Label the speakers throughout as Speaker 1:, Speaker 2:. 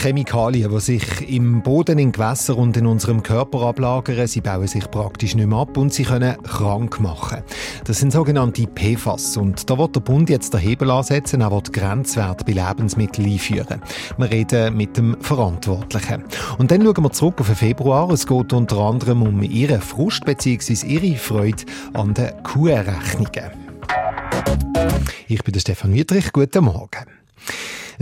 Speaker 1: Chemikalien, die sich im Boden, in Gewässern und in unserem Körper ablagern, sie bauen sich praktisch nicht mehr ab und sie können krank machen. Das sind sogenannte PFAS und da wird der Bund jetzt den Hebel ansetzen, er wird Grenzwerte bei Lebensmitteln einführen. Wir reden mit dem Verantwortlichen. Und dann schauen wir zurück auf den Februar. Es geht unter anderem um Ihren Frust bzw. Ihre Freude an den QR-Rechnungen. Ich bin der Stefan Wietrich. Guten Morgen.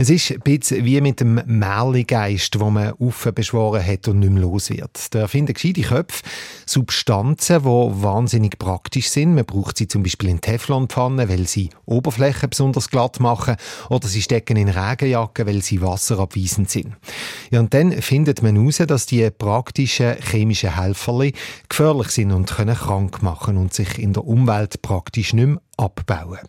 Speaker 1: Es ist ein bisschen wie mit dem Märligeist, den man aufbeschworen hat und nicht mehr los wird. Da erfinden gescheite Köpfe Substanzen, die wahnsinnig praktisch sind. Man braucht sie zum Beispiel in Teflonpfannen, weil sie Oberflächen besonders glatt machen, oder sie stecken in Regenjacken, weil sie wasserabweisend sind. Ja, und dann findet man heraus, dass die praktischen chemischen Helferli gefährlich sind und können krank machen und sich in der Umwelt praktisch nicht mehr abbauen.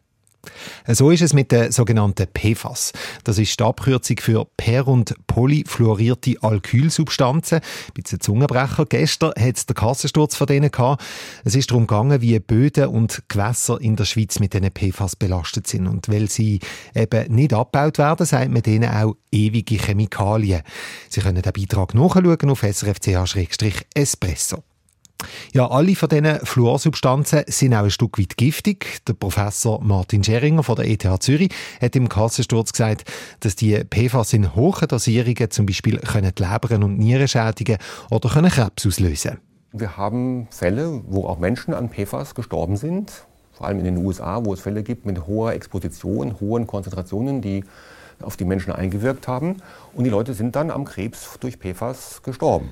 Speaker 1: So ist es mit den sogenannten PFAS. Das ist die Abkürzung für per- und polyfluorierte Alkylsubstanzen. Ein bisschen Zungenbrecher. Gestern hat es den Kassensturz von denen gehabt. Es ist darum gegangen, wie Böden und Gewässer in der Schweiz mit diesen PFAS belastet sind. Und weil sie eben nicht abgebaut werden, sagt man denen auch ewige Chemikalien. Sie können den Beitrag nachschauen auf srfch-espresso. Ja, alle von diesen Fluorsubstanzen sind auch ein Stück weit giftig. Der Professor Martin Scheringer von der ETH Zürich hat im Kassensturz gesagt, dass die PFAS in hohen Dosierungen zum Beispiel können die Leber und Nieren schädigen oder können Krebs auslösen.
Speaker 2: Wir haben Fälle, wo auch Menschen an PFAS gestorben sind, vor allem in den USA, wo es Fälle gibt mit hoher Exposition, hohen Konzentrationen, die auf die Menschen eingewirkt haben. Und die Leute sind dann am Krebs durch PFAS gestorben.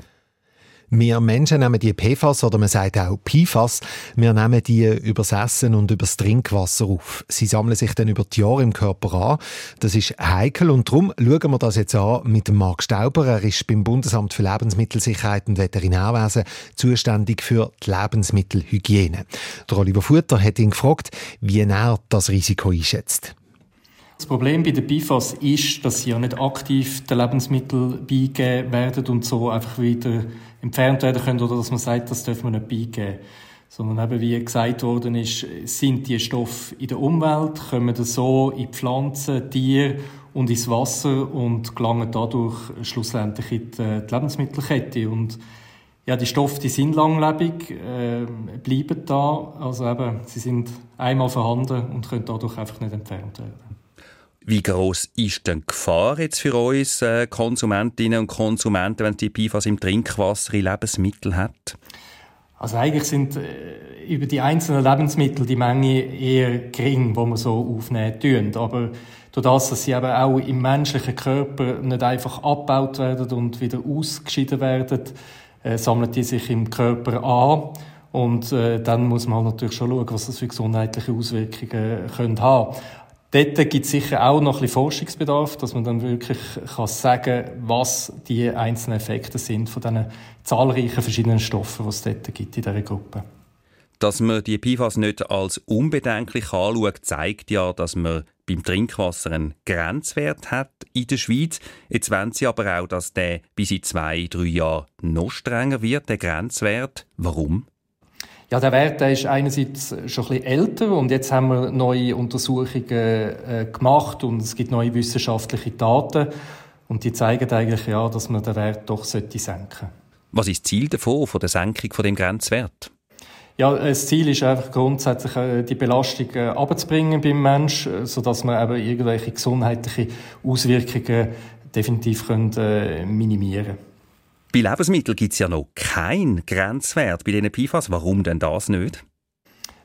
Speaker 1: Wir Menschen nehmen die PFAS oder man sagt auch PFAS, wir nehmen die übers Essen und übers Trinkwasser auf. Sie sammeln sich dann über die Jahre im Körper an. Das ist heikel und darum schauen wir das jetzt an mit dem Marc Stauber. Er ist beim Bundesamt für Lebensmittelsicherheit und Veterinärwesen zuständig für die Lebensmittelhygiene. Der Oliver Futter hat ihn gefragt, wie er das Risiko einschätzt.
Speaker 3: Das Problem bei den PFAS ist, dass sie ja nicht aktiv den Lebensmitteln beigegeben werden und so einfach wieder entfernt werden können oder dass man sagt, das dürfen wir nicht beigeben. Sondern eben, wie gesagt worden ist, sind die Stoffe in der Umwelt, kommen so in Pflanzen, Tiere und ins Wasser und gelangen dadurch schlussendlich in die, Lebensmittelkette. Und ja, die Stoffe, die sind langlebig, äh, bleiben da, also eben, sie sind einmal vorhanden und können dadurch einfach nicht entfernt werden.
Speaker 4: Wie groß ist denn die Gefahr jetzt für uns äh, Konsumentinnen und Konsumenten, wenn die PFAS im Trinkwasser, in Lebensmitteln hat?
Speaker 3: Also eigentlich sind äh, über die einzelnen Lebensmittel die Menge eher gering, wo man so aufnehmen tun. Aber durch das, dass sie eben auch im menschlichen Körper nicht einfach abgebaut werden und wieder ausgeschieden werden, äh, sammeln die sich im Körper an. Und äh, dann muss man halt natürlich schon schauen, was das für gesundheitliche Auswirkungen können haben Dort gibt es sicher auch noch ein bisschen Forschungsbedarf, dass man dann wirklich kann sagen was die einzelnen Effekte sind von diesen zahlreichen verschiedenen Stoffen, die es dort gibt in dieser Gruppe.
Speaker 4: Dass man die PFAS nicht als unbedenklich anschaut, zeigt ja, dass man beim Trinkwasser einen Grenzwert hat in der Schweiz. Jetzt wollen sie aber auch, dass der bis in zwei, drei Jahren noch strenger wird, der Grenzwert. Warum?
Speaker 3: Ja, der Wert der ist einerseits schon ein bisschen älter und jetzt haben wir neue Untersuchungen äh, gemacht und es gibt neue wissenschaftliche Daten und die zeigen eigentlich ja, dass man den Wert doch sollte senken.
Speaker 4: Was ist das Ziel davon, von der Senkung von dem Grenzwert?
Speaker 3: Ja, das Ziel ist einfach grundsätzlich äh, die Belastung äh, abzubringen beim Mensch, äh, so dass man eben irgendwelche gesundheitliche Auswirkungen definitiv können, minimieren. Können.
Speaker 4: Bei Lebensmitteln gibt es ja noch keinen Grenzwert bei diesen PFAS. Warum denn das nicht?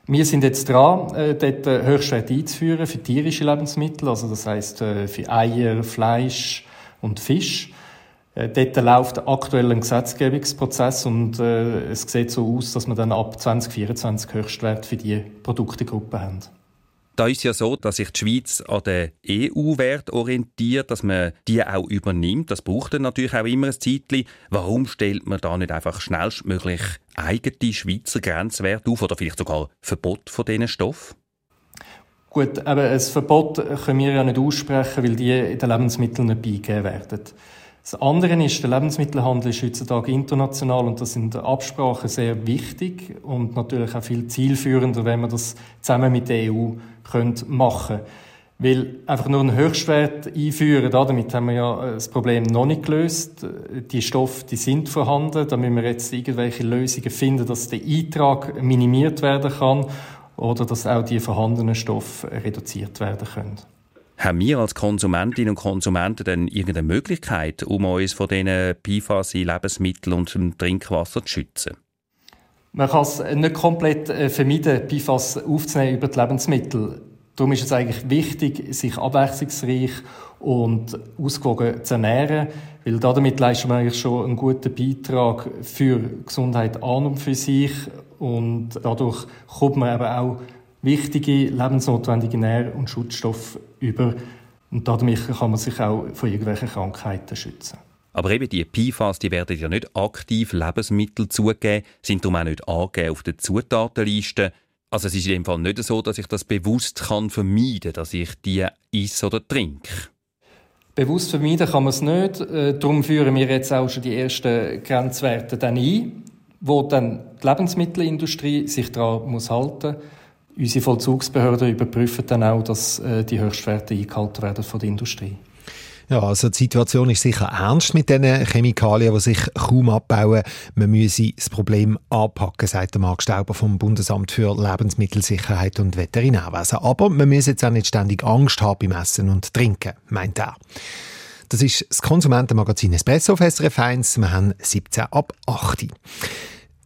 Speaker 3: Wir sind jetzt dran, äh, dort äh, Höchstwert einzuführen für tierische Lebensmittel, also das heißt äh, für Eier, Fleisch und Fisch. Äh, dort läuft aktuell ein Gesetzgebungsprozess und es sieht so aus, dass wir dann ab 2024 Höchstwert für diese Produktegruppe haben.
Speaker 4: Da ist ja so, dass sich die Schweiz an den EU-Wert orientiert, dass man die auch übernimmt. Das braucht dann natürlich auch immer ein Zeitchen. Warum stellt man da nicht einfach schnellstmöglich eigene Schweizer Grenzwerte auf oder vielleicht sogar Verbot von diesen Stoffen?
Speaker 3: Gut, aber ein Verbot können wir ja nicht aussprechen, weil die in den Lebensmitteln nicht beigegeben werden. Das andere ist, der Lebensmittelhandel ist heutzutage international und das sind Absprachen sehr wichtig und natürlich auch viel zielführender, wenn man das zusammen mit der EU machen könnte. Weil einfach nur einen Höchstwert einführen, damit haben wir ja das Problem noch nicht gelöst. Die Stoffe, die sind vorhanden. Da müssen wir jetzt irgendwelche Lösungen finden, dass der Eintrag minimiert werden kann oder dass auch die vorhandenen Stoffe reduziert werden können.
Speaker 4: Haben wir als Konsumentinnen und Konsumenten denn irgendeine Möglichkeit, um uns von diesen PFAS in Lebensmitteln und Trinkwasser zu schützen?
Speaker 3: Man kann es nicht komplett äh, vermeiden, PFAS aufzunehmen über die Lebensmittel. Darum ist es eigentlich wichtig, sich abwechslungsreich und ausgewogen zu ernähren, weil damit leistet man eigentlich schon einen guten Beitrag für Gesundheit an und für sich und dadurch kommt man eben auch wichtige lebensnotwendige Nähr- und Schutzstoffe über. Und damit kann man sich auch vor irgendwelchen Krankheiten schützen.
Speaker 4: Aber eben die PFAS, die werden ja nicht aktiv Lebensmittel zugeben, sind darum auch nicht angegeben auf der Zutatenliste. Also es ist in dem Fall nicht so, dass ich das bewusst kann vermeiden kann, dass ich die esse oder trinke.
Speaker 3: Bewusst vermeiden kann man es nicht. Äh, darum führen wir jetzt auch schon die ersten Grenzwerte dann ein, wo dann die Lebensmittelindustrie sich daran muss halten muss Unsere Vollzugsbehörden überprüfen dann auch, dass äh, die Höchstwerte eingehalten werden von der Industrie.
Speaker 1: Ja, also die Situation ist sicher ernst mit diesen Chemikalien, die sich kaum abbauen. Man müsse das Problem anpacken, sagt der Marc Stauber vom Bundesamt für Lebensmittelsicherheit und Veterinärwesen. Aber man muss jetzt auch nicht ständig Angst haben beim Essen und Trinken, meint er. Das ist das Konsumentenmagazin Espresso auf SRF 1. Wir haben 17 ab 8.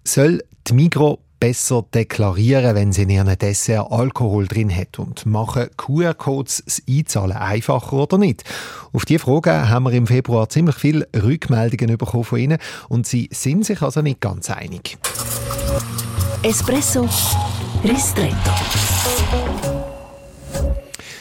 Speaker 1: Soll die Migro besser deklarieren, wenn sie in ihrem Dessert Alkohol drin hat und machen QR-Codes das Einzahlen einfacher oder nicht? Auf diese Frage haben wir im Februar ziemlich viele Rückmeldungen bekommen von ihnen und sie sind sich also nicht ganz einig.
Speaker 5: Espresso Ristretto.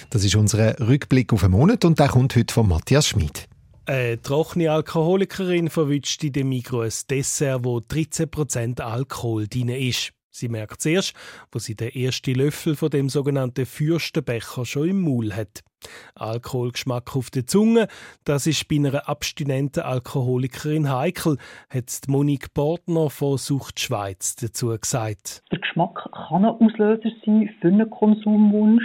Speaker 1: Das ist unser Rückblick auf den Monat und der kommt heute von Matthias Schmid.
Speaker 6: Eine trockene Alkoholikerin verwünscht in dem Mikro ein Dessert, wo 13% Alkohol drin ist. Sie merkt zuerst, wo sie den ersten Löffel von dem sogenannten Fürstenbecher schon im Maul hat. Alkoholgeschmack auf der Zunge, das ist bei einer abstinenten Alkoholikerin heikel, hat Monique Portner von Sucht Schweiz dazu gesagt.
Speaker 7: Der Geschmack kann ein Auslöser sein für einen Konsumwunsch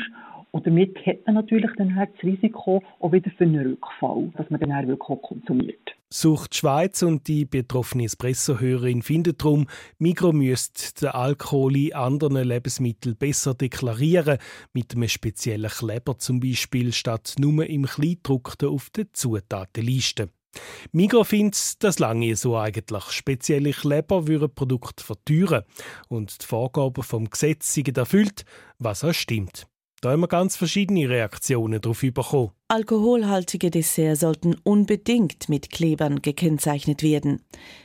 Speaker 7: und damit hat man natürlich dann halt das Risiko auch wieder für einen Rückfall, dass man dann wirklich auch konsumiert.
Speaker 6: Sucht Schweiz und die betroffene Espresso-Hörerin finden darum, Migro müsste den Alkohol in anderen Lebensmitteln besser deklarieren, mit einem speziellen Kleber zum Beispiel, statt nur im Kleindruckten auf der Zutatenliste. Migro findet das lange so eigentlich. Spezielle Kleber würden Produkte verteuern und die Vorgaben vom Gesetz sind erfüllt, was auch stimmt. Da haben wir ganz verschiedene Reaktionen darauf bekommen.
Speaker 5: Alkoholhaltige Desserts sollten unbedingt mit Klebern gekennzeichnet werden.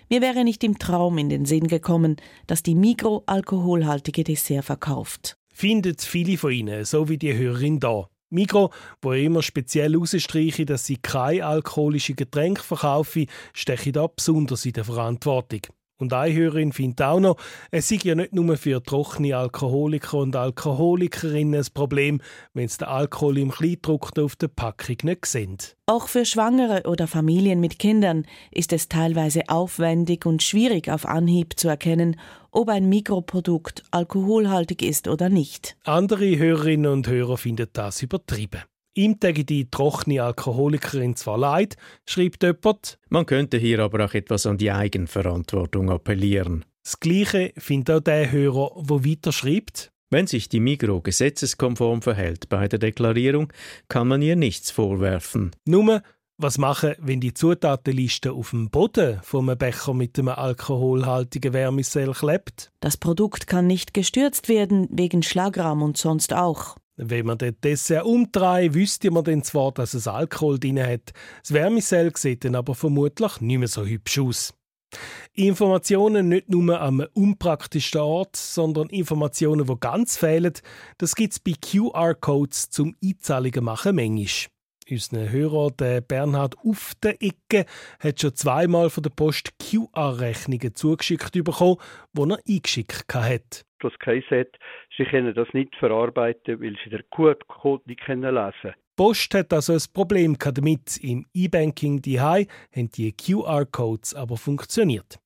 Speaker 5: Mir wäre nicht im Traum in den Sinn gekommen, dass die Migro alkoholhaltige Dessert verkauft.
Speaker 6: Findet viele von Ihnen, so wie die Hörerin da. Migro, wo immer speziell herausstreiche, dass sie kein alkoholische Getränk verkaufe, steche da besonders in der Verantwortung. Und eine Hörerin findet auch noch, es sei ja nicht nur für trockene Alkoholiker und Alkoholikerinnen ein Problem, wenn sie den Alkohol im Kleindruck auf der Packung nicht sehen.
Speaker 5: Auch für Schwangere oder Familien mit Kindern ist es teilweise aufwendig und schwierig auf Anhieb zu erkennen, ob ein Mikroprodukt alkoholhaltig ist oder nicht.
Speaker 6: Andere Hörerinnen und Hörer finden das übertrieben. Ihm täge die trockene Alkoholikerin zwar leid, schreibt jemand.
Speaker 8: Man könnte hier aber auch etwas an die Eigenverantwortung appellieren.
Speaker 6: Das Gleiche findet auch der Hörer, wo weiter schreibt.
Speaker 8: Wenn sich die Migro gesetzeskonform verhält bei der Deklarierung, kann man ihr nichts vorwerfen.
Speaker 6: Nur, was machen, wenn die Zutatenliste auf dem Boden vom Becher mit einem alkoholhaltigen Wärmesell klebt?
Speaker 5: Das Produkt kann nicht gestürzt werden, wegen Schlagrahm und sonst auch.
Speaker 6: Wenn man den Dessert umdreht, wüsste man dann zwar, dass es Alkohol drin hat. Das Wärmesell sieht dann aber vermutlich nicht mehr so hübsch aus. Informationen nicht nur am unpraktischsten Ort, sondern Informationen, die ganz fehlen, das gibt es bei QR-Codes zum Einzahlungen machen manchmal. Unser Hörer, der Bernhard auf der Ecke, hat schon zweimal von der Post QR-Rechnungen zugeschickt bekommen, die er eingeschickt hat.
Speaker 9: Das geheißen hat, sie können das nicht verarbeiten, weil sie den QR-Code nicht lesen können.
Speaker 6: Post hat also ein Problem damit. Im E-Banking die haben die QR-Codes aber funktioniert.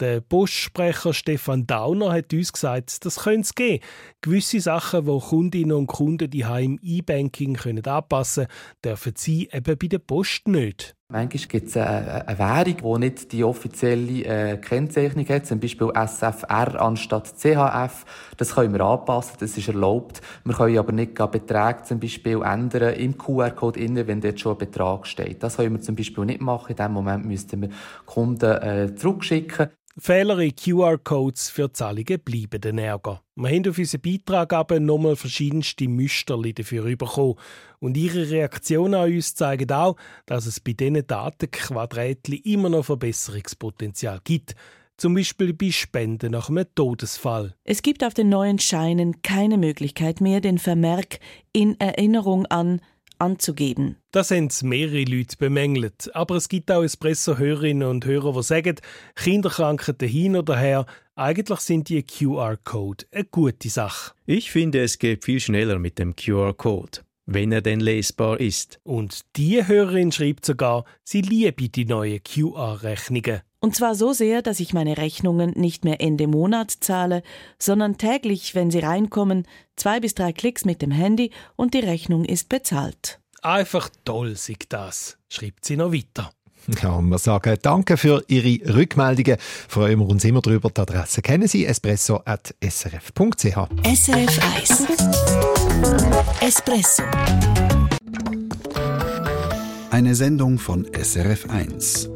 Speaker 6: Der Postsprecher Stefan Dauner hat uns gesagt, das könnte es geben. Gewisse Sachen, die Kundinnen und Kunden die im E-Banking anpassen können, dürfen sie eben bei der Post nicht.
Speaker 9: Manchmal gibt es eine, Währung, die nicht die offizielle äh, Kennzeichnung hat, zum Beispiel SFR anstatt CHF. Das können wir anpassen, das ist erlaubt. Wir können aber nicht Beträge zum Beispiel ändern im QR-Code, wenn dort schon ein Betrag steht. Das können wir zum Beispiel nicht machen. In diesem Moment müssten wir Kunden äh, zurückschicken.
Speaker 6: Fehler in QR-Codes für Zahlungen bleiben den Ärger. Wir haben auf unseren Beitrag aber nochmal verschiedenste Muster dafür bekommen. Und ihre Reaktionen an uns zeigen auch, dass es bei diesen Datenquadrätchen immer noch Verbesserungspotenzial gibt. Zum Beispiel bei Spenden nach einem Todesfall.
Speaker 5: Es gibt auf den neuen Scheinen keine Möglichkeit mehr, den Vermerk in Erinnerung an anzugeben.
Speaker 6: Das haben mehrere Leute bemängelt. Aber es gibt auch Espresso-Hörerinnen und Hörer, die sagen, Kinderkrankheiten hin oder her, eigentlich sind die QR-Code eine gute Sache.
Speaker 8: Ich finde, es geht viel schneller mit dem QR-Code wenn er denn lesbar ist.
Speaker 6: Und die Hörerin schreibt sogar, sie liebe die neuen QR-Rechnungen.
Speaker 5: Und zwar so sehr, dass ich meine Rechnungen nicht mehr Ende Monat zahle, sondern täglich, wenn sie reinkommen, zwei bis drei Klicks mit dem Handy und die Rechnung ist bezahlt.
Speaker 6: Einfach toll, sieht das, schreibt sie noch weiter.
Speaker 1: Ja, und wir sagen Danke für Ihre Rückmeldungen. Freuen wir uns immer darüber. Die Adresse kennen Sie, espresso.srf.ch.
Speaker 10: SRF 1 Espresso Eine Sendung von SRF 1.